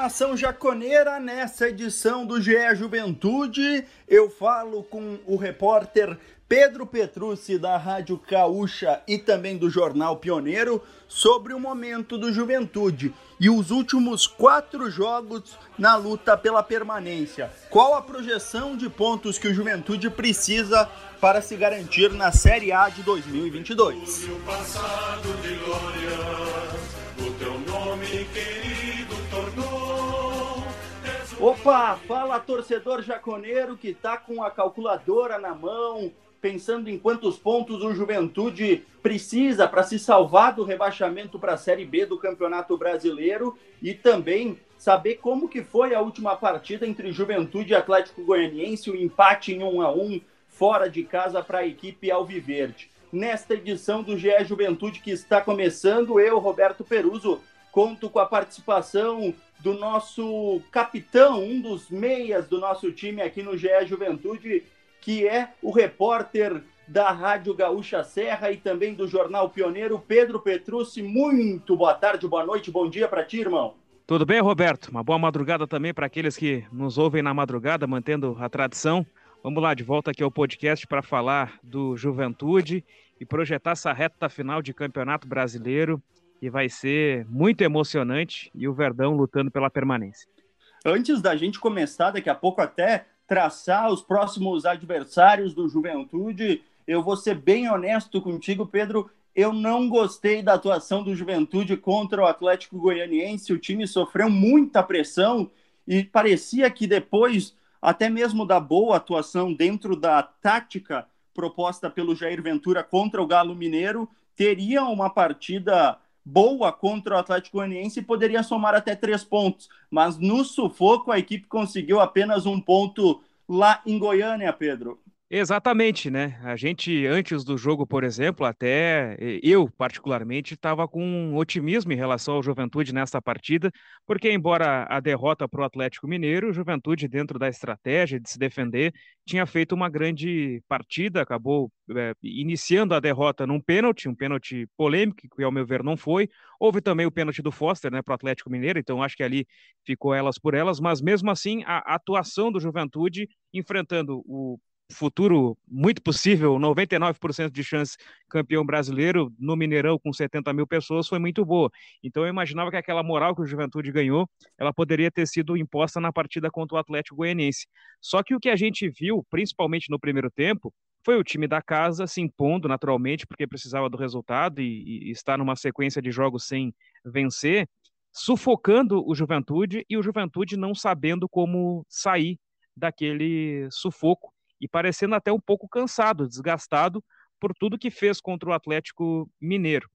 Nação jaconeira, nessa edição do GE Juventude, eu falo com o repórter Pedro Petrucci da Rádio Caúcha e também do Jornal Pioneiro sobre o momento do Juventude e os últimos quatro jogos na luta pela permanência. Qual a projeção de pontos que o Juventude precisa para se garantir na Série A de 2022? Opa, fala torcedor jaconeiro que tá com a calculadora na mão, pensando em quantos pontos o Juventude precisa para se salvar do rebaixamento para a Série B do Campeonato Brasileiro e também saber como que foi a última partida entre Juventude e Atlético Goianiense, o empate em 1 a 1 fora de casa para a equipe Alviverde. Nesta edição do GE Juventude que está começando, eu, Roberto Peruso, conto com a participação do nosso capitão, um dos meias do nosso time aqui no GE Juventude, que é o repórter da Rádio Gaúcha Serra e também do Jornal Pioneiro, Pedro Petrucci. Muito boa tarde, boa noite, bom dia para ti, irmão. Tudo bem, Roberto? Uma boa madrugada também para aqueles que nos ouvem na madrugada, mantendo a tradição. Vamos lá, de volta aqui ao podcast para falar do Juventude e projetar essa reta final de Campeonato Brasileiro que vai ser muito emocionante e o Verdão lutando pela permanência. Antes da gente começar, daqui a pouco até traçar os próximos adversários do Juventude, eu vou ser bem honesto contigo, Pedro. Eu não gostei da atuação do Juventude contra o Atlético Goianiense. O time sofreu muita pressão e parecia que depois, até mesmo da boa atuação dentro da tática proposta pelo Jair Ventura contra o Galo Mineiro, teria uma partida boa contra o Atlético Goianiense e poderia somar até três pontos. Mas no sufoco, a equipe conseguiu apenas um ponto lá em Goiânia, Pedro. Exatamente, né? A gente, antes do jogo, por exemplo, até eu, particularmente, estava com um otimismo em relação ao Juventude nessa partida, porque, embora a derrota para o Atlético Mineiro, o Juventude, dentro da estratégia de se defender, tinha feito uma grande partida, acabou é, iniciando a derrota num pênalti, um pênalti polêmico, que, ao meu ver, não foi. Houve também o pênalti do Foster, né, para o Atlético Mineiro, então acho que ali ficou elas por elas, mas mesmo assim, a atuação do Juventude enfrentando o futuro muito possível, 99% de chance campeão brasileiro no Mineirão com 70 mil pessoas foi muito boa. Então eu imaginava que aquela moral que o Juventude ganhou, ela poderia ter sido imposta na partida contra o Atlético Goianiense. Só que o que a gente viu, principalmente no primeiro tempo, foi o time da casa se impondo naturalmente, porque precisava do resultado e, e está numa sequência de jogos sem vencer, sufocando o Juventude e o Juventude não sabendo como sair daquele sufoco e parecendo até um pouco cansado, desgastado por tudo que fez contra o Atlético Mineiro.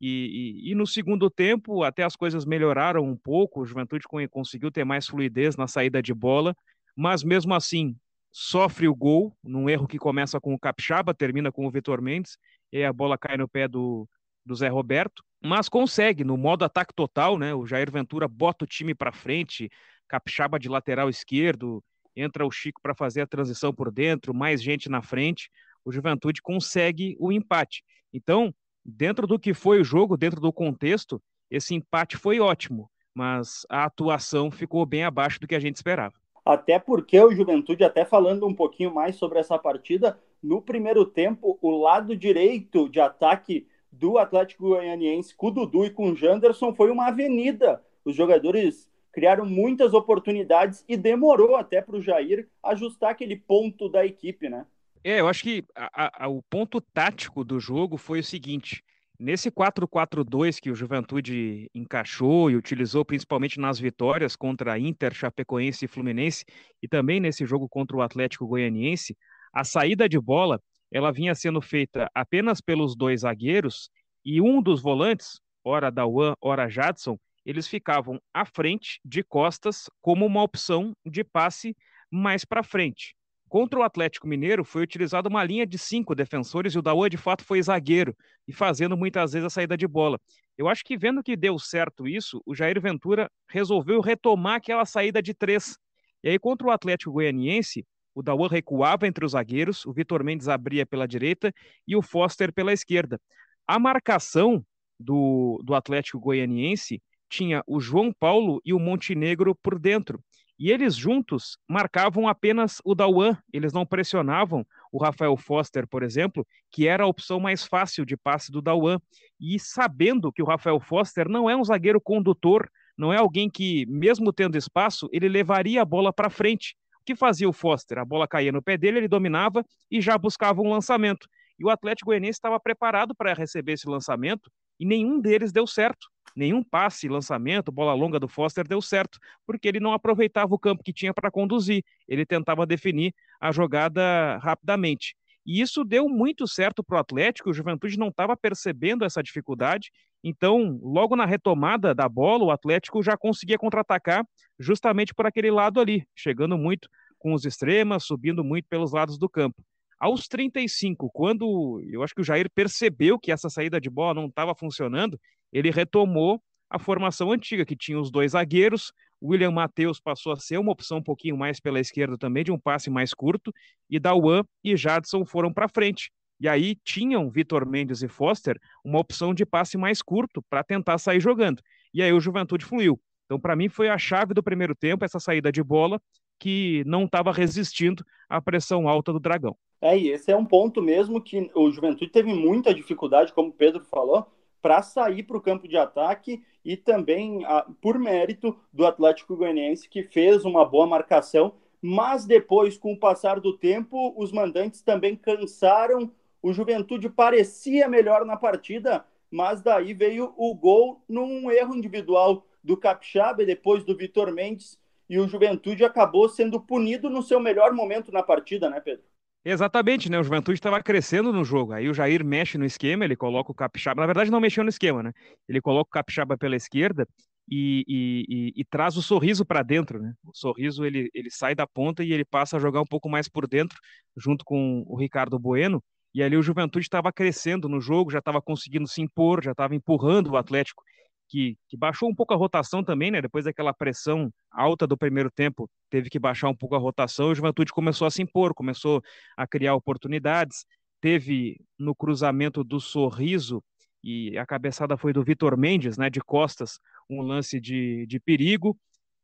E, e, e, no segundo tempo, até as coisas melhoraram um pouco, o Juventude conseguiu ter mais fluidez na saída de bola, mas mesmo assim sofre o gol, num erro que começa com o Capixaba, termina com o Vitor Mendes, e a bola cai no pé do, do Zé Roberto, mas consegue, no modo ataque total, né? O Jair Ventura bota o time para frente, Capixaba de lateral esquerdo, entra o Chico para fazer a transição por dentro, mais gente na frente, o Juventude consegue o empate. Então, dentro do que foi o jogo, dentro do contexto, esse empate foi ótimo, mas a atuação ficou bem abaixo do que a gente esperava. Até porque o Juventude, até falando um pouquinho mais sobre essa partida, no primeiro tempo, o lado direito de ataque do Atlético Goianiense com o Dudu e com o Janderson foi uma avenida. Os jogadores criaram muitas oportunidades e demorou até para o Jair ajustar aquele ponto da equipe, né? É, eu acho que a, a, o ponto tático do jogo foi o seguinte: nesse 4-4-2 que o Juventude encaixou e utilizou principalmente nas vitórias contra Inter, Chapecoense e Fluminense, e também nesse jogo contra o Atlético Goianiense, a saída de bola ela vinha sendo feita apenas pelos dois zagueiros e um dos volantes, ora Dawan, ora Jadson, eles ficavam à frente, de costas, como uma opção de passe mais para frente. Contra o Atlético Mineiro foi utilizada uma linha de cinco defensores e o Daoa de fato foi zagueiro e fazendo muitas vezes a saída de bola. Eu acho que vendo que deu certo isso, o Jair Ventura resolveu retomar aquela saída de três. E aí, contra o Atlético Goianiense, o Dauan recuava entre os zagueiros, o Vitor Mendes abria pela direita e o Foster pela esquerda. A marcação do, do Atlético Goianiense tinha o João Paulo e o Montenegro por dentro. E eles juntos marcavam apenas o Dauan, eles não pressionavam o Rafael Foster, por exemplo, que era a opção mais fácil de passe do Dauan. E sabendo que o Rafael Foster não é um zagueiro condutor, não é alguém que, mesmo tendo espaço, ele levaria a bola para frente. O que fazia o Foster? A bola caía no pé dele, ele dominava e já buscava um lançamento. E o Atlético Goianiense estava preparado para receber esse lançamento e nenhum deles deu certo nenhum passe, lançamento, bola longa do Foster deu certo, porque ele não aproveitava o campo que tinha para conduzir, ele tentava definir a jogada rapidamente. E isso deu muito certo para o Atlético, o Juventude não estava percebendo essa dificuldade, então, logo na retomada da bola, o Atlético já conseguia contra-atacar justamente por aquele lado ali, chegando muito com os extremas, subindo muito pelos lados do campo. Aos 35, quando eu acho que o Jair percebeu que essa saída de bola não estava funcionando, ele retomou a formação antiga, que tinha os dois zagueiros. William Matheus passou a ser uma opção um pouquinho mais pela esquerda também, de um passe mais curto, e Dauan e Jadson foram para frente. E aí tinham Vitor Mendes e Foster uma opção de passe mais curto para tentar sair jogando. E aí o Juventude fluiu. Então, para mim, foi a chave do primeiro tempo, essa saída de bola, que não estava resistindo à pressão alta do Dragão. É, e esse é um ponto mesmo que o Juventude teve muita dificuldade, como o Pedro falou, para sair para o campo de ataque e também a, por mérito do Atlético Goianiense, que fez uma boa marcação, mas depois, com o passar do tempo, os mandantes também cansaram. O Juventude parecia melhor na partida, mas daí veio o gol num erro individual do Capixaba depois do Vitor Mendes, e o Juventude acabou sendo punido no seu melhor momento na partida, né, Pedro? Exatamente, né? O Juventude estava crescendo no jogo. Aí o Jair mexe no esquema, ele coloca o Capixaba. Na verdade, não mexeu no esquema, né? Ele coloca o Capixaba pela esquerda e, e, e, e traz o sorriso para dentro, né? O sorriso ele, ele sai da ponta e ele passa a jogar um pouco mais por dentro, junto com o Ricardo Bueno. E ali o Juventude estava crescendo no jogo, já estava conseguindo se impor, já estava empurrando o Atlético que, que, baixou um pouco a rotação também, né? Depois daquela pressão alta do primeiro tempo, teve que baixar um pouco a rotação o Juventude começou a se impor, começou a criar oportunidades. Teve no cruzamento do sorriso, e a cabeçada foi do Vitor Mendes, né? De costas, um lance de, de perigo.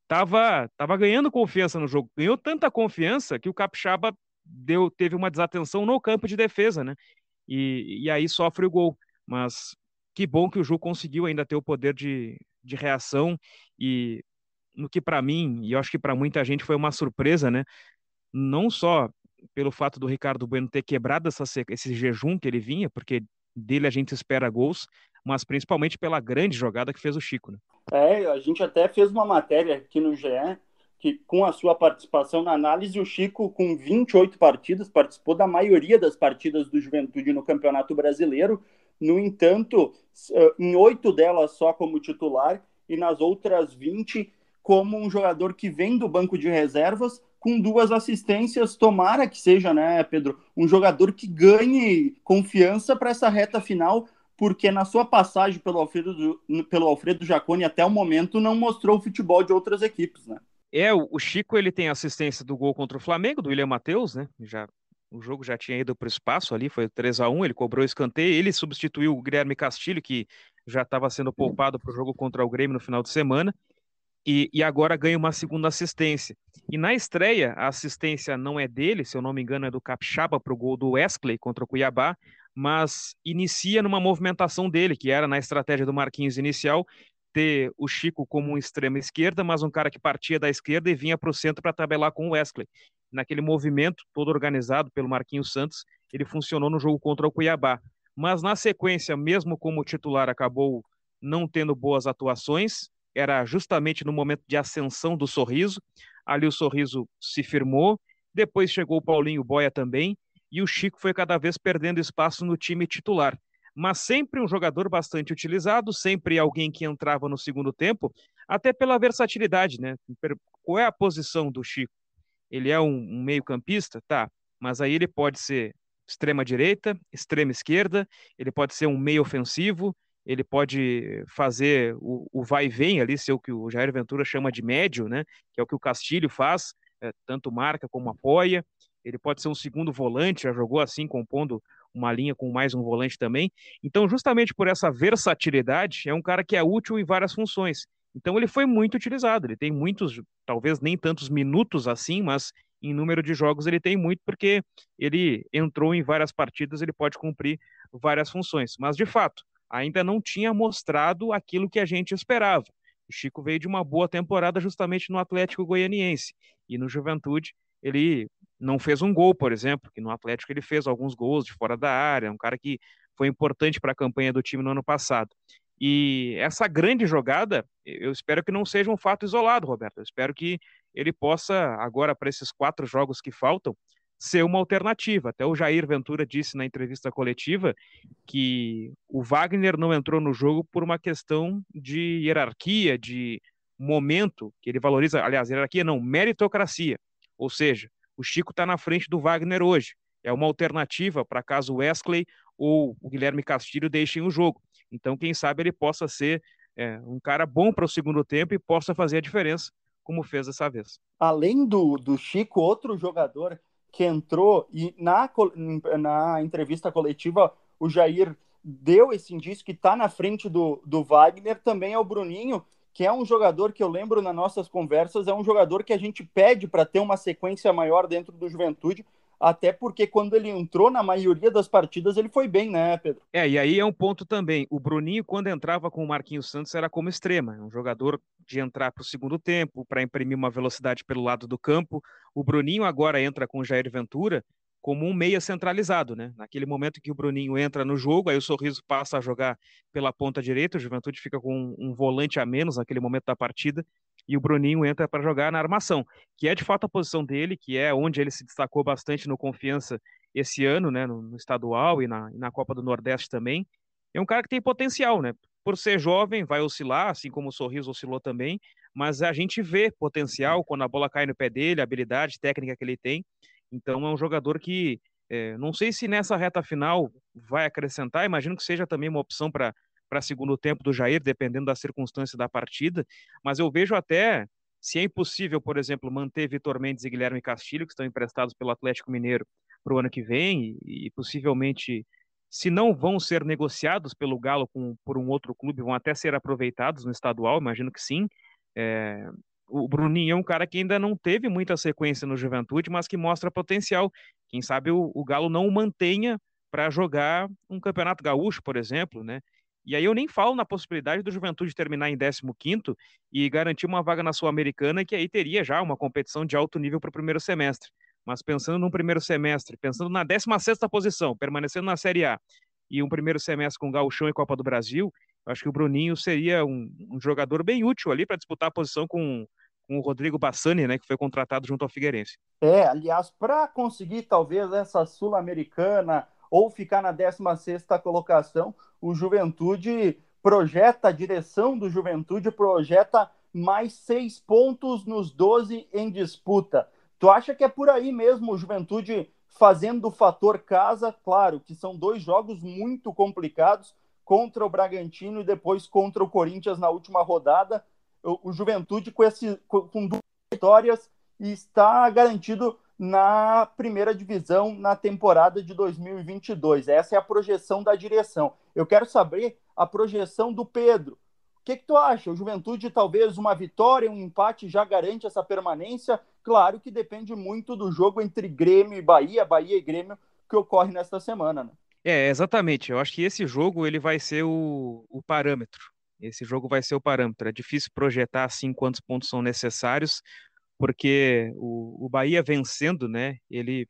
Tava, tava ganhando confiança no jogo, ganhou tanta confiança que o Capixaba deu, teve uma desatenção no campo de defesa, né? E, e aí sofre o gol. Mas que bom que o Ju conseguiu ainda ter o poder de, de reação e no que para mim, e eu acho que para muita gente foi uma surpresa, né? Não só pelo fato do Ricardo Bueno ter quebrado essa, esse jejum que ele vinha, porque dele a gente espera gols, mas principalmente pela grande jogada que fez o Chico. Né? É, a gente até fez uma matéria aqui no GE, que com a sua participação na análise, o Chico, com 28 partidas, participou da maioria das partidas do Juventude no Campeonato Brasileiro, no entanto, em oito delas só como titular e nas outras 20 como um jogador que vem do banco de reservas com duas assistências. Tomara que seja, né, Pedro, um jogador que ganhe confiança para essa reta final, porque na sua passagem pelo Alfredo, pelo Alfredo Jaconi até o momento não mostrou o futebol de outras equipes, né? É, o Chico ele tem assistência do gol contra o Flamengo, do William Matheus, né? Já o jogo já tinha ido para o espaço ali, foi 3 a 1 ele cobrou o escanteio, ele substituiu o Guilherme Castilho, que já estava sendo poupado para o jogo contra o Grêmio no final de semana, e, e, agora ganha uma segunda assistência. E na estreia, a assistência não é dele, se eu não me engano, é do Capixaba para o gol do Wesley contra o Cuiabá, mas inicia numa movimentação dele, que era na estratégia do Marquinhos inicial, ter o Chico como um extrema esquerda, mas um cara que partia da esquerda e vinha para o centro para tabelar com o Wesley naquele movimento todo organizado pelo Marquinhos Santos, ele funcionou no jogo contra o Cuiabá. Mas na sequência, mesmo como titular, acabou não tendo boas atuações, era justamente no momento de ascensão do Sorriso. Ali o Sorriso se firmou, depois chegou o Paulinho Boia também, e o Chico foi cada vez perdendo espaço no time titular. Mas sempre um jogador bastante utilizado, sempre alguém que entrava no segundo tempo, até pela versatilidade, né? Qual é a posição do Chico? ele é um, um meio-campista, tá, mas aí ele pode ser extrema direita, extrema esquerda, ele pode ser um meio ofensivo, ele pode fazer o, o vai e vem ali, ser o que o Jair Ventura chama de médio, né? Que é o que o Castilho faz, é, tanto marca como apoia. Ele pode ser um segundo volante, já jogou assim, compondo uma linha com mais um volante também. Então, justamente por essa versatilidade, é um cara que é útil em várias funções. Então, ele foi muito utilizado. Ele tem muitos, talvez nem tantos minutos assim, mas em número de jogos ele tem muito, porque ele entrou em várias partidas, ele pode cumprir várias funções. Mas, de fato, ainda não tinha mostrado aquilo que a gente esperava. O Chico veio de uma boa temporada justamente no Atlético Goianiense e no Juventude ele não fez um gol, por exemplo, que no Atlético ele fez alguns gols de fora da área, um cara que foi importante para a campanha do time no ano passado. E essa grande jogada, eu espero que não seja um fato isolado, Roberto. Eu espero que ele possa, agora para esses quatro jogos que faltam, ser uma alternativa. Até o Jair Ventura disse na entrevista coletiva que o Wagner não entrou no jogo por uma questão de hierarquia, de momento, que ele valoriza, aliás, hierarquia não, meritocracia. Ou seja, o Chico está na frente do Wagner hoje. É uma alternativa para caso o Wesley ou o Guilherme Castilho deixem o jogo. Então, quem sabe ele possa ser é, um cara bom para o segundo tempo e possa fazer a diferença, como fez dessa vez. Além do, do Chico, outro jogador que entrou e na, na entrevista coletiva o Jair deu esse indício que está na frente do, do Wagner, também é o Bruninho, que é um jogador que eu lembro nas nossas conversas, é um jogador que a gente pede para ter uma sequência maior dentro do Juventude, até porque quando ele entrou na maioria das partidas ele foi bem, né, Pedro? É, e aí é um ponto também. O Bruninho, quando entrava com o Marquinhos Santos, era como extrema, um jogador de entrar para o segundo tempo, para imprimir uma velocidade pelo lado do campo. O Bruninho agora entra com o Jair Ventura como um meia centralizado, né? Naquele momento que o Bruninho entra no jogo, aí o Sorriso passa a jogar pela ponta direita, o Juventude fica com um volante a menos naquele momento da partida, e o Bruninho entra para jogar na armação, que é de fato a posição dele, que é onde ele se destacou bastante no Confiança esse ano, né, no, no estadual e na, e na Copa do Nordeste também. É um cara que tem potencial, né? Por ser jovem, vai oscilar, assim como o Sorriso oscilou também, mas a gente vê potencial quando a bola cai no pé dele, a habilidade técnica que ele tem. Então é um jogador que é, não sei se nessa reta final vai acrescentar, imagino que seja também uma opção para para segundo tempo do Jair, dependendo da circunstância da partida, mas eu vejo até se é impossível, por exemplo, manter Vitor Mendes e Guilherme Castilho, que estão emprestados pelo Atlético Mineiro para o ano que vem, e, e, possivelmente, se não vão ser negociados pelo Galo com, por um outro clube, vão até ser aproveitados no estadual, imagino que sim. É, o Bruninho é um cara que ainda não teve muita sequência no Juventude, mas que mostra potencial. Quem sabe o, o Galo não o mantenha para jogar um campeonato gaúcho, por exemplo, né? E aí eu nem falo na possibilidade do Juventude terminar em 15º e garantir uma vaga na Sul-Americana, que aí teria já uma competição de alto nível para o primeiro semestre. Mas pensando num primeiro semestre, pensando na 16ª posição, permanecendo na Série A, e um primeiro semestre com Gauchão e Copa do Brasil, acho que o Bruninho seria um, um jogador bem útil ali para disputar a posição com, com o Rodrigo Bassani, né, que foi contratado junto ao Figueirense. É, aliás, para conseguir talvez essa Sul-Americana ou ficar na 16ª colocação, o Juventude projeta, a direção do Juventude projeta mais seis pontos nos 12 em disputa. Tu acha que é por aí mesmo o Juventude fazendo o fator casa? Claro que são dois jogos muito complicados contra o Bragantino e depois contra o Corinthians na última rodada. O, o Juventude com, esse, com duas vitórias está garantido na primeira divisão na temporada de 2022. Essa é a projeção da direção. Eu quero saber a projeção do Pedro. O que, que tu acha? O Juventude, talvez uma vitória, um empate já garante essa permanência? Claro que depende muito do jogo entre Grêmio e Bahia, Bahia e Grêmio, que ocorre nesta semana. Né? É, exatamente. Eu acho que esse jogo ele vai ser o, o parâmetro. Esse jogo vai ser o parâmetro. É difícil projetar assim quantos pontos são necessários, porque o, o Bahia vencendo, né, ele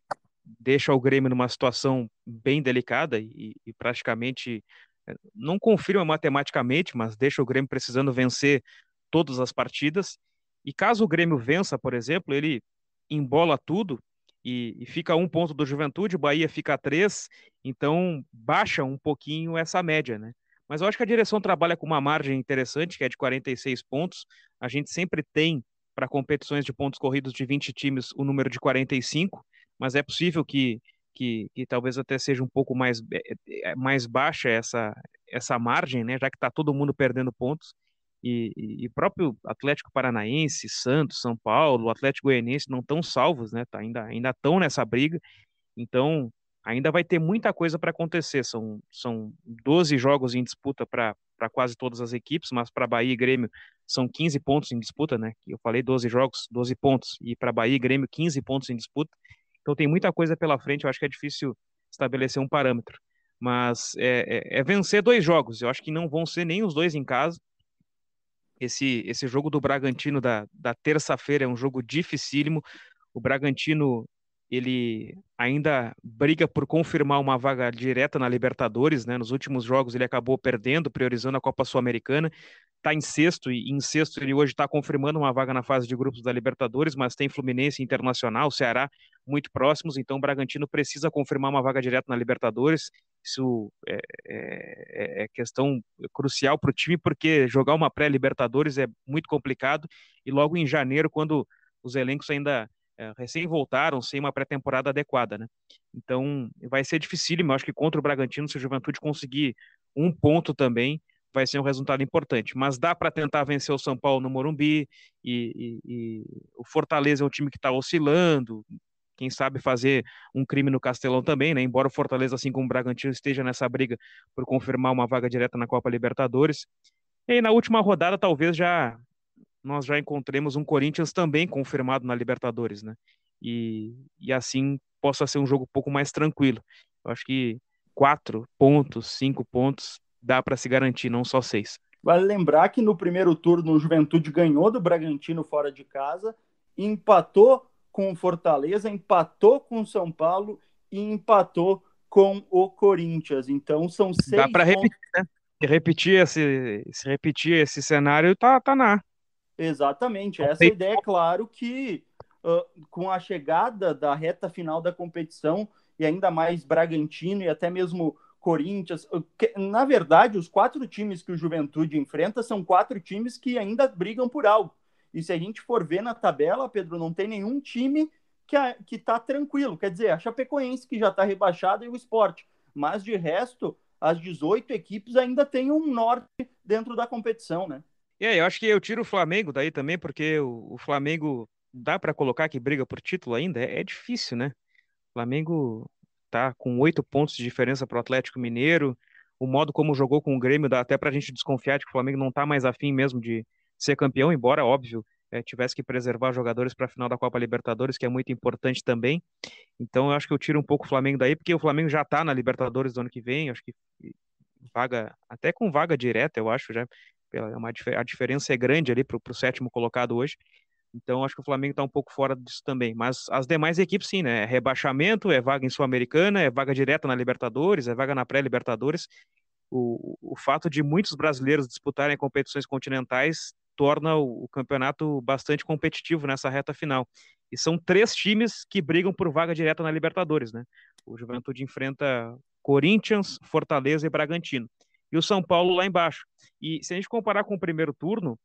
deixa o Grêmio numa situação bem delicada e, e praticamente eh, não confirma matematicamente, mas deixa o Grêmio precisando vencer todas as partidas. E caso o Grêmio vença, por exemplo, ele embola tudo e, e, fica um ponto do Juventude, Bahia fica três, então baixa um pouquinho essa média, né? Mas eu acho que a direção trabalha com uma margem interessante, que é de 46 pontos. A gente sempre tem para competições de pontos corridos de 20 times o número de 45, mas é possível que, que, que talvez até seja um pouco mais, é, é, mais baixa essa, essa margem, né? Já que está todo mundo perdendo pontos. E, e, próprio Atlético Paranaense, Santos, São Paulo, Atlético Goianiense não estão salvos, né? Tá, ainda ainda estão nessa briga. Então, ainda vai ter muita coisa para acontecer. São, são 12 jogos em disputa para quase todas as equipes, mas para Bahia e Grêmio são 15 pontos em disputa, né? Eu falei 12 jogos, 12 pontos, e para Bahia e Grêmio 15 pontos em disputa. Então tem muita coisa pela frente, eu acho que é difícil estabelecer um parâmetro. Mas é, é, é vencer dois jogos, eu acho que não vão ser nem os dois em casa. Esse, esse jogo do Bragantino da, da terça-feira é um jogo dificílimo. O Bragantino ele ainda briga por confirmar uma vaga direta na Libertadores, né? Nos últimos jogos ele acabou perdendo, priorizando a Copa Sul-Americana. Está em sexto e em sexto ele hoje está confirmando uma vaga na fase de grupos da Libertadores, mas tem Fluminense Internacional, Ceará muito próximos, então o Bragantino precisa confirmar uma vaga direta na Libertadores. Isso é, é, é questão crucial para o time, porque jogar uma pré-Libertadores é muito complicado e logo em janeiro, quando os elencos ainda é, recém voltaram sem uma pré-temporada adequada, né? Então vai ser dificílimo, acho que contra o Bragantino, se o Juventude conseguir um ponto também, vai ser um resultado importante. Mas dá para tentar vencer o São Paulo no Morumbi, e, e, e o Fortaleza é um time que está oscilando, quem sabe fazer um crime no Castelão também, né? Embora o Fortaleza, assim como o Bragantino, esteja nessa briga por confirmar uma vaga direta na Copa Libertadores. E aí, na última rodada, talvez já nós já encontremos um Corinthians também confirmado na Libertadores, né? E, e assim possa ser um jogo um pouco mais tranquilo. Eu acho que quatro pontos, cinco pontos dá para se garantir, não só seis. Vale lembrar que no primeiro turno o Juventude ganhou do Bragantino fora de casa, empatou com o Fortaleza, empatou com o São Paulo e empatou com o Corinthians. Então são seis. Dá para repetir, né? repetir esse, se repetir esse cenário, tá, tá na. Exatamente. Essa é ideia, é claro, que uh, com a chegada da reta final da competição, e ainda mais Bragantino e até mesmo Corinthians, que, na verdade, os quatro times que o Juventude enfrenta são quatro times que ainda brigam por algo. E se a gente for ver na tabela, Pedro, não tem nenhum time que, a, que tá tranquilo. Quer dizer, a Chapecoense que já está rebaixada e o esporte. Mas de resto, as 18 equipes ainda têm um norte dentro da competição, né? E aí, eu acho que eu tiro o Flamengo daí também, porque o, o Flamengo dá para colocar que briga por título ainda? É, é, difícil, né? O Flamengo tá com oito pontos de diferença para o Atlético Mineiro. O modo como jogou com o Grêmio dá até para a gente desconfiar de que o Flamengo não tá mais afim mesmo de ser campeão, embora, óbvio, é, tivesse que preservar jogadores para a final da Copa Libertadores, que é muito importante também. Então, eu acho que eu tiro um pouco o Flamengo daí, porque o Flamengo já está na Libertadores do ano que vem, acho que vaga, até com vaga direta, eu acho, já é uma, a diferença é grande ali para o sétimo colocado hoje. Então, acho que o Flamengo está um pouco fora disso também. Mas as demais equipes, sim, né? É rebaixamento, é vaga em Sul-Americana, é vaga direta na Libertadores, é vaga na pré-Libertadores. O, o fato de muitos brasileiros disputarem competições continentais torna o, o, campeonato bastante competitivo nessa reta final. E são três times que brigam por vaga direta na Libertadores, né? O Juventude enfrenta Corinthians, Fortaleza e Bragantino e o São Paulo lá embaixo. E se a gente comparar com o primeiro turno,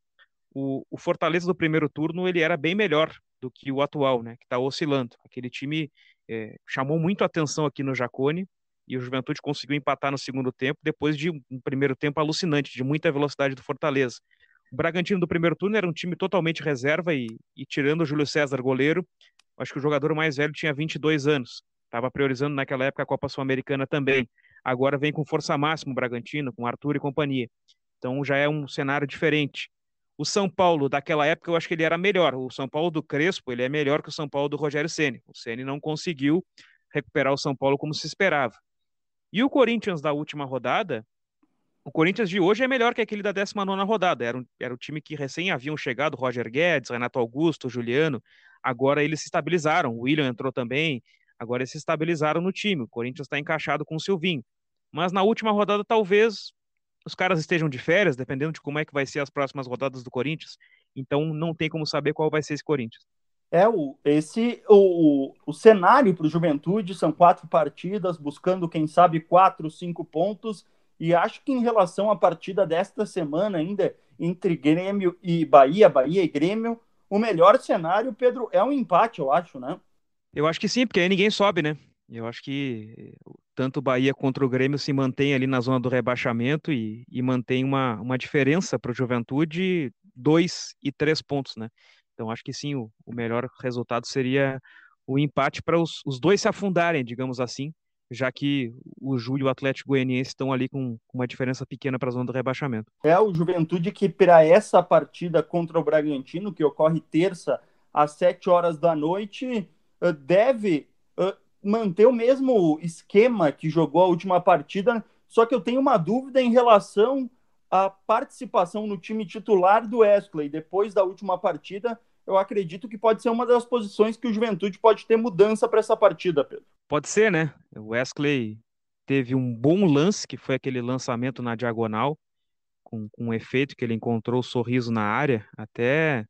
o, o Fortaleza do primeiro turno ele era bem melhor do que o atual, né, que está oscilando. Aquele time é, chamou muito atenção aqui no Jacone e o Juventude conseguiu empatar no segundo tempo depois de um primeiro tempo alucinante, de muita velocidade do Fortaleza. O Bragantino do primeiro turno era um time totalmente reserva e, e tirando o Júlio César, goleiro, acho que o jogador mais velho tinha 22 anos. Estava priorizando naquela época a Copa Sul-Americana também. Agora vem com força máxima o Bragantino, com Arthur e companhia. Então já é um cenário diferente. O São Paulo daquela época eu acho que ele era melhor. O São Paulo do Crespo ele é melhor que o São Paulo do Rogério Ceni. O Ceni não conseguiu recuperar o São Paulo como se esperava. E o Corinthians da última rodada, o Corinthians de hoje é melhor que aquele da 19 rodada. Era, um, era o time que recém haviam chegado, Roger Guedes, Renato Augusto, Juliano. Agora eles se estabilizaram. O William entrou também. Agora eles se estabilizaram no time. O Corinthians está encaixado com o Silvinho. Mas na última rodada, talvez os caras estejam de férias, dependendo de como é que vai ser as próximas rodadas do Corinthians. Então não tem como saber qual vai ser esse Corinthians. É, o, esse o, o cenário para o Juventude são quatro partidas, buscando, quem sabe, quatro, cinco pontos. E acho que em relação à partida desta semana, ainda entre Grêmio e Bahia, Bahia e Grêmio, o melhor cenário, Pedro, é um empate, eu acho, né? Eu acho que sim, porque aí ninguém sobe, né? Eu acho que tanto o Bahia contra o Grêmio se mantém ali na zona do rebaixamento e, e mantém uma, uma diferença para o Juventude, dois e três pontos, né? Então acho que sim, o, o melhor resultado seria o empate para os, os dois se afundarem, digamos assim, já que o Ju e o Atlético Goianiense estão ali com, com uma diferença pequena para a zona do rebaixamento. É o Juventude que para essa partida contra o Bragantino, que ocorre terça às sete horas da noite, eh, deve eh, manter o mesmo esquema que jogou a última partida, só que eu tenho uma dúvida em relação à participação no time titular do Wesley depois da última partida. Eu acredito que pode ser uma das posições que o Juventude pode ter mudança para essa partida, Pedro. Pode ser, né? O Wesley teve um bom lance, que foi aquele lançamento na diagonal, com, com um efeito que ele encontrou o sorriso na área. Até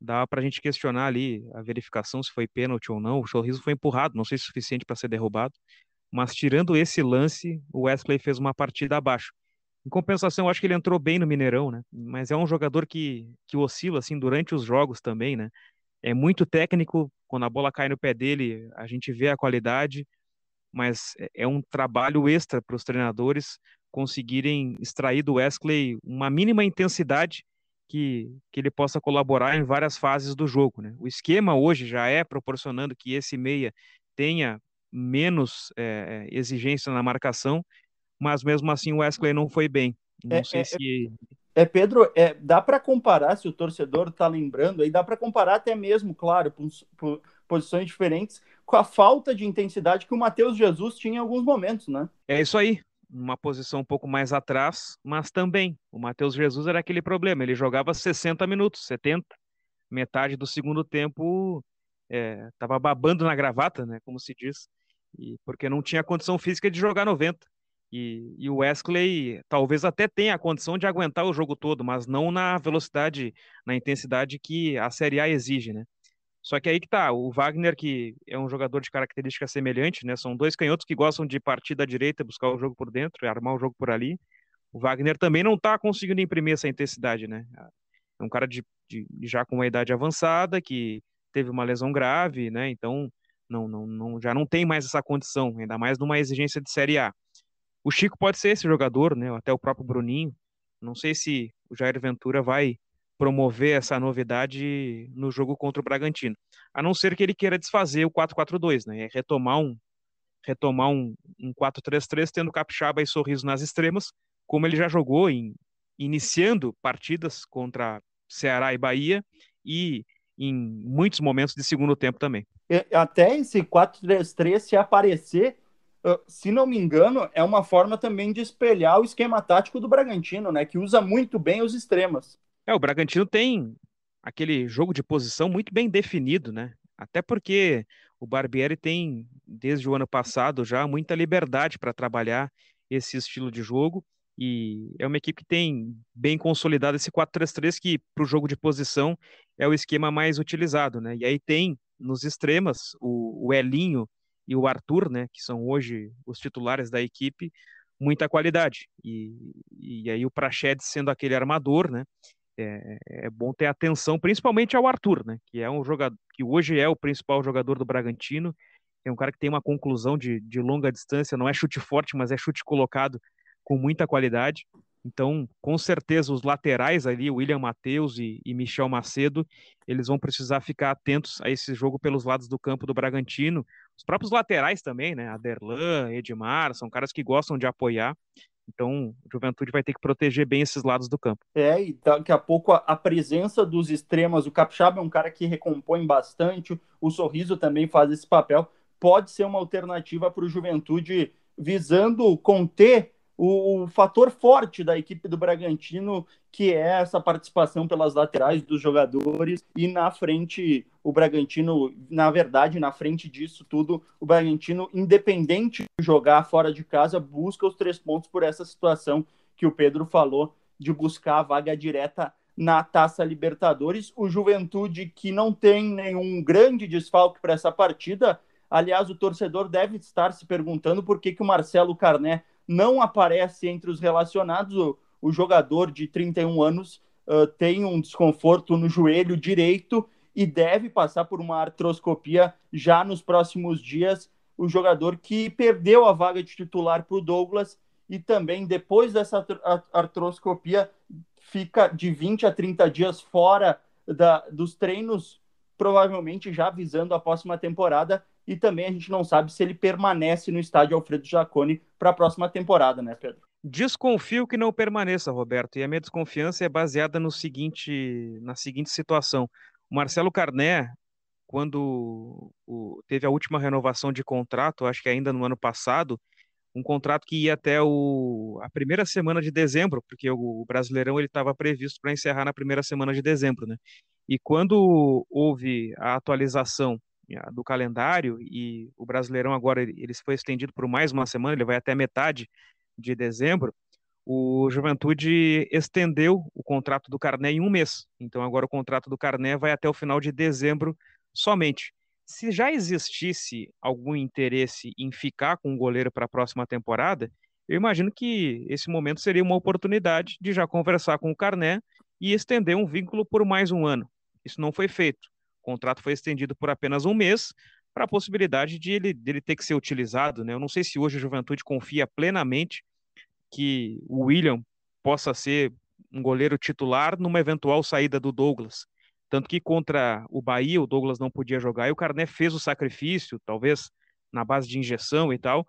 dá para a gente questionar ali a verificação se foi pênalti ou não. O sorriso foi empurrado, não sei se é suficiente para ser derrubado. Mas tirando esse lance, o Wesley fez uma partida abaixo. Em compensação, eu acho que ele entrou bem no Mineirão, né? Mas é um jogador que, que oscila assim durante os jogos também, né? É muito técnico, quando a bola cai no pé dele, a gente vê a qualidade, mas é, é um trabalho extra para os treinadores conseguirem extrair do Wesley uma mínima intensidade que, que ele possa colaborar em várias fases do jogo. Né? O esquema hoje já é proporcionando que esse meia tenha menos é, exigência na marcação, mas mesmo assim o Wesley não foi bem. Não é, sei é, se. É, Pedro, é, dá para comparar, se o torcedor está lembrando, aí dá para comparar até mesmo, claro, por, por, posições diferentes, com a falta de intensidade que o Matheus Jesus tinha em alguns momentos, né? É isso aí uma posição um pouco mais atrás, mas também o Matheus Jesus era aquele problema, ele jogava 60 minutos, 70, metade do segundo tempo estava é, babando na gravata, né, como se diz, e porque não tinha condição física de jogar 90. E, e o Wesley talvez até tenha a condição de aguentar o jogo todo, mas não na velocidade, na intensidade que a Série A exige, né? Só que aí que tá, o Wagner, que é um jogador de característica semelhante, né? São dois canhotos que gostam de partir da direita, buscar o jogo por dentro armar o jogo por ali. O Wagner também não tá conseguindo imprimir essa intensidade, né? É um cara de, de já com uma idade avançada, que teve uma lesão grave, né? Então não, não, não, já não tem mais essa condição, ainda mais numa exigência de Série A. O Chico pode ser esse jogador, né? Até o próprio Bruninho. Não sei se o Jair Ventura vai promover essa novidade no jogo contra o Bragantino. A não ser que ele queira desfazer o 4-4-2, né? Retomar um retomar um, um 4-3-3 tendo Capixaba e Sorriso nas extremas, como ele já jogou em iniciando partidas contra Ceará e Bahia e em muitos momentos de segundo tempo também. Até esse 4-3-3 se aparecer, se não me engano, é uma forma também de espelhar o esquema tático do Bragantino, né, que usa muito bem os extremos. É, o Bragantino tem aquele jogo de posição muito bem definido, né? Até porque o Barbieri tem, desde o ano passado, já muita liberdade para trabalhar esse estilo de jogo. E é uma equipe que tem bem consolidado esse 4-3-3, que para o jogo de posição é o esquema mais utilizado, né? E aí tem nos extremas o, o Elinho e o Arthur, né? Que são hoje os titulares da equipe, muita qualidade. E, e aí o Praxedes sendo aquele armador, né? É, é, bom ter atenção, principalmente ao Arthur, né? Que é um jogador que hoje é o principal jogador do Bragantino. É um cara que tem uma conclusão de, de longa distância, não é chute forte, mas é chute colocado com muita qualidade. Então, com certeza, os laterais ali, William Matheus e, e, Michel Macedo, eles vão precisar ficar atentos a esse jogo pelos lados do campo do Bragantino. Os próprios laterais também, né? Aderlan, Edmar, são caras que gostam de apoiar. Então, o Juventude vai ter que proteger bem esses lados do campo. É, e daqui a pouco a, a presença dos extremas, o Capixaba é um cara que recompõe bastante, o Sorriso também faz esse papel, pode ser uma alternativa para o Juventude visando conter o, fator forte da equipe do Bragantino, que é essa participação pelas laterais dos jogadores, e na frente, o Bragantino, na verdade, na frente disso tudo, o Bragantino, independente de jogar fora de casa, busca os três pontos por essa situação que o Pedro falou, de buscar a vaga direta na Taça Libertadores. O Juventude, que não tem nenhum grande desfalque para essa partida, aliás, o torcedor deve estar se perguntando por que, que o Marcelo Carné não aparece entre os relacionados. O, o jogador de 31 anos uh, tem um desconforto no joelho direito e deve passar por uma artroscopia já nos próximos dias. o jogador que perdeu a vaga de titular para o Douglas e também depois dessa artroscopia fica de 20 a 30 dias fora da, dos treinos, provavelmente já visando a próxima temporada. E também a gente não sabe se ele permanece no estádio Alfredo Jaconi para a próxima temporada, né, Pedro? Desconfio que não permaneça, Roberto. E a minha desconfiança é baseada no seguinte, na seguinte situação. O Marcelo Carné, quando o, teve a última renovação de contrato, acho que ainda no ano passado, um contrato que ia até o, a primeira semana de dezembro, porque o, o Brasileirão ele estava previsto para encerrar na primeira semana de dezembro, né? E quando houve a atualização do calendário e o Brasileirão agora ele foi estendido por mais uma semana, ele vai até metade de dezembro, o Juventude estendeu o contrato do Carné em um mês. Então agora o contrato do Carné vai até o final de dezembro somente se já existisse algum interesse em ficar com o goleiro para a próxima temporada, eu imagino que esse momento seria uma oportunidade de já conversar com o Carné e estender um vínculo por mais um ano. Isso não foi feito. Contrato foi estendido por apenas um mês para a possibilidade de ele, de ele ter que ser utilizado. Né? Eu não sei se hoje a Juventude confia plenamente que o William possa ser um goleiro titular numa eventual saída do Douglas. Tanto que contra o Bahia, o Douglas não podia jogar e o Carné fez o sacrifício, talvez na base de injeção e tal,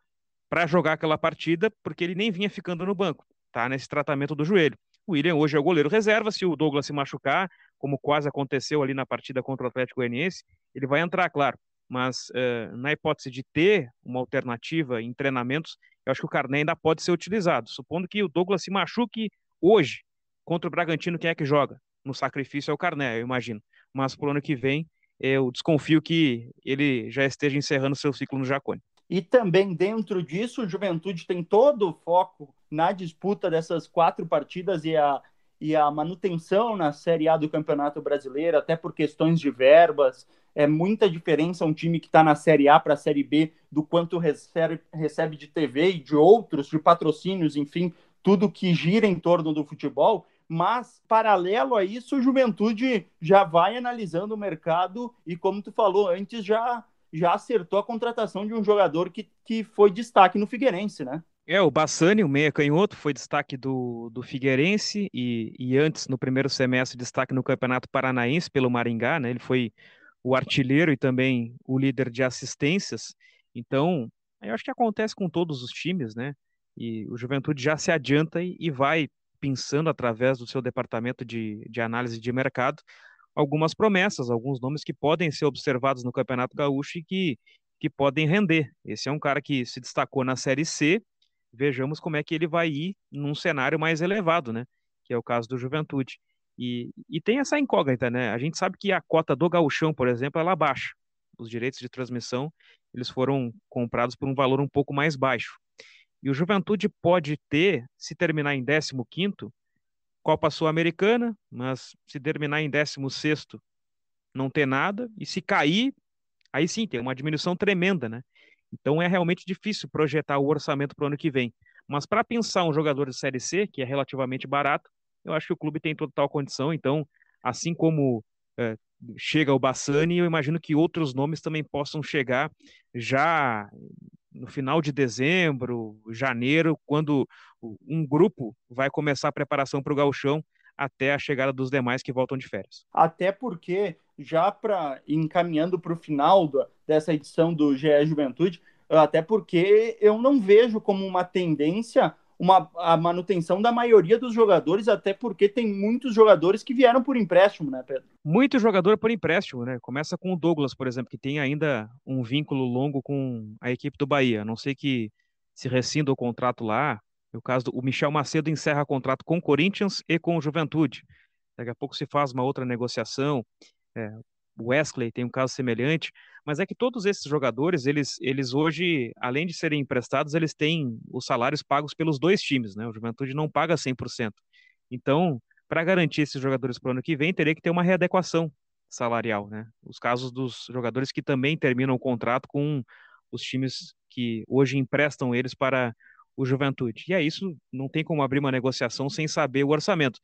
para jogar aquela partida, porque ele nem vinha ficando no banco, tá? Nesse tratamento do joelho. O William hoje é o goleiro reserva, se o Douglas se machucar, como quase aconteceu ali na partida contra o Atlético Goianiense, ele vai entrar, claro. Mas uh, na hipótese de ter uma alternativa em treinamentos, eu acho que o Carné ainda pode ser utilizado. Supondo que o Douglas se machuque hoje contra o Bragantino, quem é que joga? no sacrifício é o Carné, eu imagino. Mas para o ano que vem, eu desconfio que ele já esteja encerrando seu ciclo no Jacone. E também dentro disso, o Juventude tem todo o foco na disputa dessas quatro partidas e a, e a manutenção na Série A do Campeonato Brasileiro, até por questões de verbas. É muita diferença um time que está na Série A para a Série B do quanto recebe, recebe de TV e de outros, de patrocínios, enfim, tudo que gira em torno do futebol mas paralelo a isso, o Juventude já vai analisando o mercado e, como tu falou antes, já, já acertou a contratação de um jogador que, que foi destaque no Figueirense, né? É, o Bassani, o meia canhoto, foi destaque do, do Figueirense e, e antes, no primeiro semestre, destaque no Campeonato Paranaense pelo Maringá, né? Ele foi o artilheiro e também o líder de assistências. Então, eu acho que acontece com todos os times, né? E o Juventude já se adianta e, e vai pensando através do seu departamento de, de análise de mercado algumas promessas, alguns nomes que podem ser observados no Campeonato Gaúcho e que, que podem render. Esse é um cara que se destacou na Série C, vejamos como é que ele vai ir num cenário mais elevado, né? Que é o caso do Juventude. E, e tem essa incógnita, né? A gente sabe que a cota do gauchão, por exemplo, ela baixa. Os direitos de transmissão, eles foram comprados por um valor um pouco mais baixo. E o Juventude pode ter, se terminar em 15º, Copa Sul-Americana, mas se terminar em 16º, não ter nada. E se cair, aí sim, tem uma diminuição tremenda, né? Então é realmente difícil projetar o orçamento para o ano que vem. Mas para pensar um jogador de Série C, que é relativamente barato, eu acho que o clube tem total condição. Então, assim como é, chega o Bassani, eu imagino que outros nomes também possam chegar já no final de dezembro, janeiro, quando um grupo vai começar a preparação para o gauchão até a chegada dos demais que voltam de férias. Até porque, já para encaminhando para o final do, dessa edição do GE Juventude, até porque eu não vejo como uma tendência uma, a manutenção da maioria dos jogadores, até porque tem muitos jogadores que vieram por empréstimo, né, Pedro? Muito jogador por empréstimo, né? Começa com o Douglas, por exemplo, que tem ainda um vínculo longo com a equipe do Bahia. A não sei que se rescinda o contrato lá. No caso do o Michel Macedo encerra contrato com o Corinthians e com o Juventude. Daqui a pouco se faz uma outra negociação. É, o Wesley tem um caso semelhante, mas é que todos esses jogadores, eles, eles hoje, além de serem emprestados, eles têm os salários pagos pelos dois times, né? O Juventude não paga 100%. Então, para garantir esses jogadores para o ano que vem, teria que ter uma readequação salarial, né? Os casos dos jogadores que também terminam o contrato com os times que hoje emprestam eles para o Juventude. E é isso, não tem como abrir uma negociação sem saber o orçamento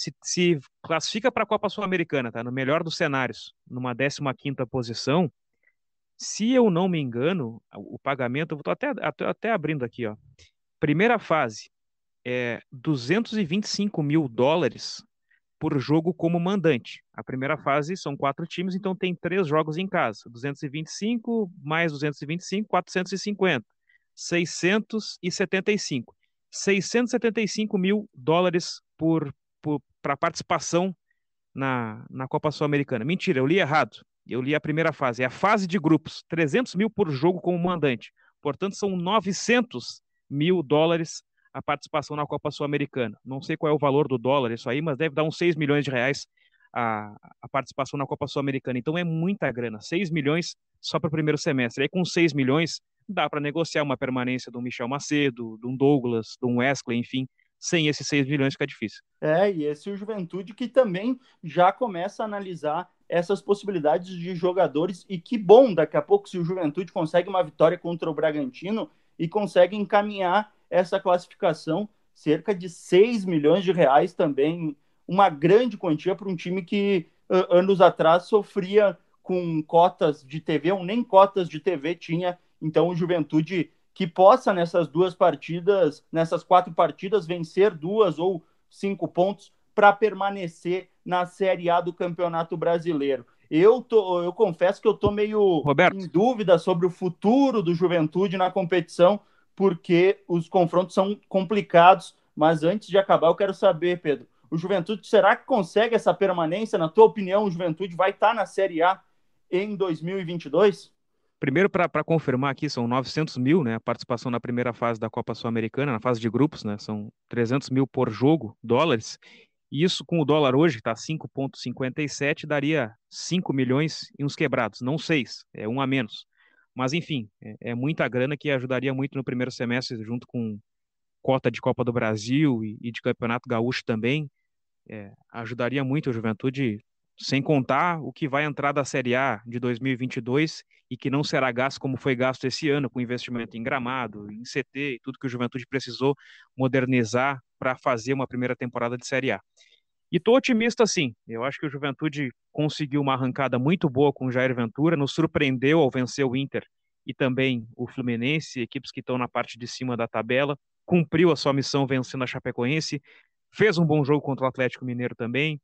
se, se classifica para a Copa Sul-Americana, tá? No melhor dos cenários, numa 15ª posição, Se eu não me engano, o pagamento, estou até, até, até abrindo aqui, ó. Primeira fase é 225 mil dólares por jogo como mandante. A primeira fase são quatro times, então tem três jogos em casa. 225 mais 225, 450. 675. 675 mil dólares por, para participação na, na Copa Sul-Americana. Mentira, eu li errado. Eu li a primeira fase. É a fase de grupos. 300 mil por jogo como mandante. Portanto, são 900 mil dólares a participação na Copa Sul-Americana. Não sei qual é o valor do dólar, isso aí, mas deve dar uns 6 milhões de reais a, a participação na Copa Sul-Americana. Então é muita grana, 6 milhões só para o primeiro semestre. Aí com 6 milhões dá para negociar uma permanência do Michel Macedo, um Douglas, um Wesley, enfim. Sem esses 6 milhões fica difícil. É, e esse é o Juventude que também já começa a analisar essas possibilidades de jogadores. E que bom, daqui a pouco, se o Juventude consegue uma vitória contra o Bragantino e consegue encaminhar essa classificação, cerca de 6 milhões de reais também, uma grande quantia para um time que anos atrás sofria com cotas de TV, ou nem cotas de TV tinha. Então, o Juventude que possa nessas duas partidas, nessas quatro partidas, vencer duas ou cinco pontos para permanecer na Série A do Campeonato Brasileiro. Eu, tô, eu confesso que eu estou meio Roberto. em dúvida sobre o futuro do Juventude na competição, porque os confrontos são complicados. Mas antes de acabar, eu quero saber, Pedro, o Juventude será que consegue essa permanência? Na tua opinião, o Juventude vai estar na Série A em 2022? Primeiro, para confirmar aqui, são 900 mil, né? A participação na primeira fase da Copa Sul-Americana, na fase de grupos, né? São 300 mil por jogo, dólares. E isso com o dólar hoje, está 5,57, daria 5 milhões e uns quebrados, não 6, é um a menos. Mas, enfim, é, é, muita grana que ajudaria muito no primeiro semestre, junto com cota de Copa do Brasil e, e de Campeonato Gaúcho também. É, ajudaria muito a juventude, sem contar o que vai entrar da Série A de 2022 e que não será gasto como foi gasto esse ano, com investimento em gramado, em CT tudo que o Juventude precisou modernizar para fazer uma primeira temporada de Série A. E tô otimista sim. Eu acho que o Juventude conseguiu uma arrancada muito boa com o Jair Ventura, nos surpreendeu ao vencer o Inter e também o Fluminense, equipes que estão na parte de cima da tabela, cumpriu a sua missão vencendo a Chapecoense, fez um bom jogo contra o Atlético Mineiro também.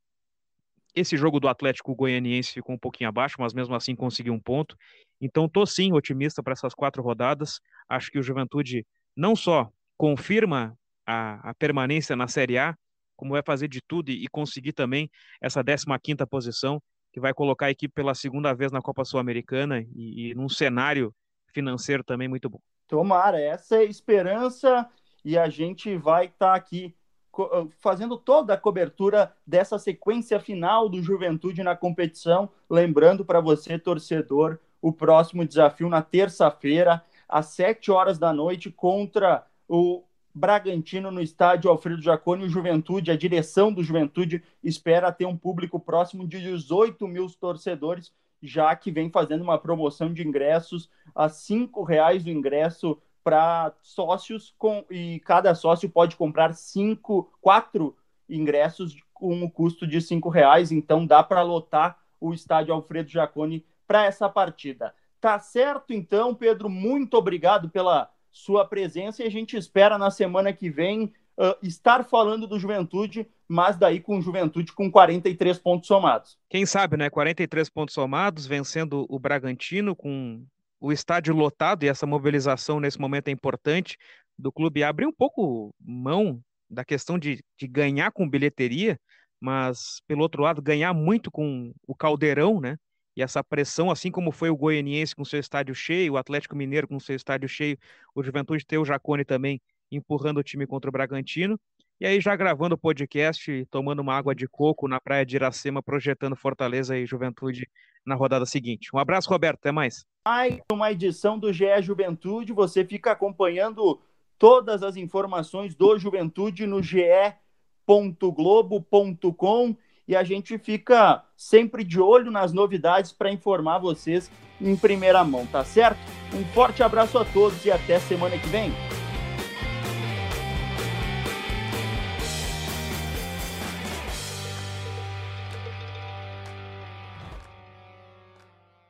Esse jogo do Atlético Goianiense ficou um pouquinho abaixo, mas mesmo assim conseguiu um ponto. Então tô sim otimista para essas quatro rodadas. Acho que o Juventude não só confirma a, a permanência na Série A, como vai fazer de tudo e, conseguir também essa 15ª posição, que vai colocar a equipe pela segunda vez na Copa Sul-Americana e, e num cenário financeiro também muito bom. Tomara, essa é esperança e a gente vai estar tá aqui fazendo toda a cobertura dessa sequência final do Juventude na competição. Lembrando para você, torcedor, o próximo desafio na terça-feira, às 7 horas da noite, contra o Bragantino no estádio Alfredo Jaconi, o Juventude, a direção do Juventude espera ter um público próximo de 18 mil torcedores, já que vem fazendo uma promoção de ingressos a cinco reais o ingresso para sócios com e cada sócio pode comprar cinco, quatro ingressos com o custo de cinco reais, então dá para lotar o estádio Alfredo Jaconi para essa partida. Tá certo, então, Pedro, muito obrigado pela sua presença e a gente espera na semana que vem uh, estar falando do Juventude, mas daí com Juventude com 43 pontos somados. Quem sabe, né? 43 pontos somados, vencendo o Bragantino com o estádio lotado e essa mobilização nesse momento é importante do clube abrir um pouco mão da questão de, de ganhar com bilheteria, mas pelo outro lado ganhar muito com o caldeirão, né? e essa pressão, assim como foi o Goianiense com seu estádio cheio, o Atlético Mineiro com seu estádio cheio, o Juventude tem o Jacone também empurrando o time contra o Bragantino. E aí, já gravando o podcast, tomando uma água de coco na praia de Iracema, projetando Fortaleza e Juventude na rodada seguinte. Um abraço, Roberto. Até mais. Mais uma edição do GE Juventude. Você fica acompanhando todas as informações do Juventude no ge.globo.com e a gente fica sempre de olho nas novidades para informar vocês em primeira mão, tá certo? Um forte abraço a todos e até semana que vem.